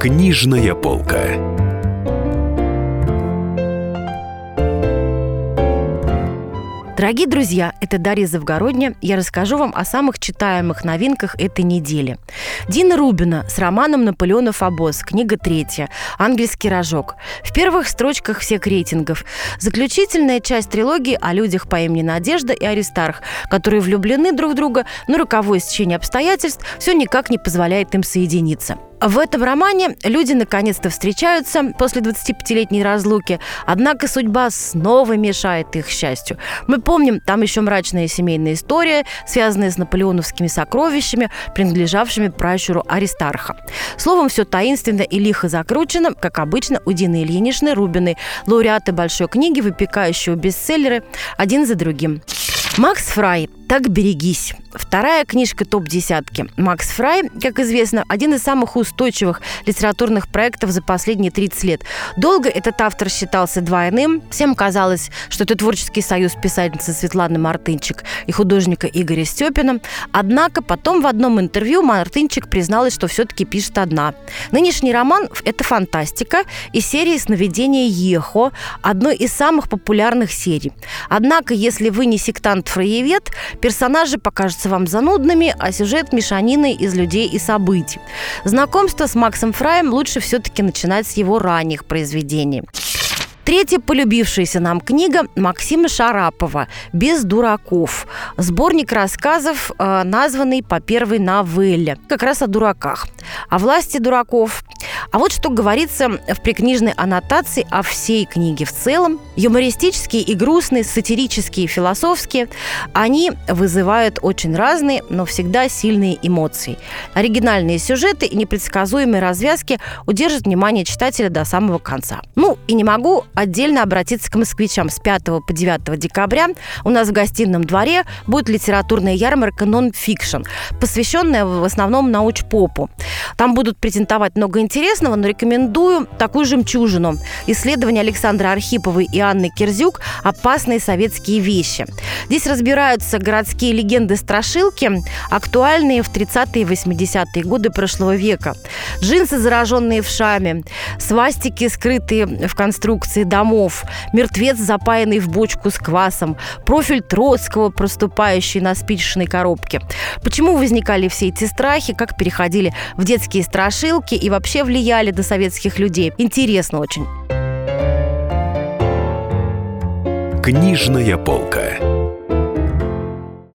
Книжная полка. Дорогие друзья, это Дарья Завгородня. Я расскажу вам о самых читаемых новинках этой недели. Дина Рубина с романом «Наполеонов обоз», книга третья, «Ангельский рожок». В первых строчках всех рейтингов. Заключительная часть трилогии о людях по имени Надежда и Аристарх, которые влюблены друг в друга, но роковое стечение обстоятельств все никак не позволяет им соединиться. В этом романе люди наконец-то встречаются после 25-летней разлуки, однако судьба снова мешает их счастью. Мы помним, там еще мрачная семейная история, связанная с наполеоновскими сокровищами, принадлежавшими пращуру Аристарха. Словом, все таинственно и лихо закручено, как обычно у Дины Ильиничны Рубиной, лауреаты большой книги, выпекающего бестселлеры один за другим. Макс Фрай «Так берегись». Вторая книжка топ-десятки. Макс Фрай, как известно, один из самых устойчивых литературных проектов за последние 30 лет. Долго этот автор считался двойным. Всем казалось, что это творческий союз писательницы Светланы Мартынчик и художника Игоря Степина. Однако потом в одном интервью Мартынчик призналась, что все-таки пишет одна. Нынешний роман – это фантастика и серия «Сновидения Ехо», одной из самых популярных серий. Однако, если вы не сектант-фраевед, персонажи покажутся кажутся вам занудными, а сюжет мешаниной из людей и событий. Знакомство с Максом Фраем лучше все-таки начинать с его ранних произведений. Третья полюбившаяся нам книга Максима Шарапова «Без дураков». Сборник рассказов, э, названный по первой новелле. Как раз о дураках. О власти дураков, а вот что говорится в прикнижной аннотации о всей книге в целом. Юмористические и грустные, сатирические, философские, они вызывают очень разные, но всегда сильные эмоции. Оригинальные сюжеты и непредсказуемые развязки удержат внимание читателя до самого конца. Ну, и не могу отдельно обратиться к москвичам. С 5 по 9 декабря у нас в гостином дворе будет литературная ярмарка «Non-fiction», посвященная в основном науч-попу. Там будут презентовать много интересного, но рекомендую такую жемчужину. Исследование Александра Архиповой и Анны Кирзюк «Опасные советские вещи». Здесь разбираются городские легенды-страшилки, актуальные в 30-е и 80-е годы прошлого века. Джинсы, зараженные вшами, свастики, скрытые в конструкции домов, мертвец, запаянный в бочку с квасом, профиль Троцкого, проступающий на спичечной коробке. Почему возникали все эти страхи, как переходили в детские страшилки и вообще влияли на советских людей. Интересно очень. Книжная полка.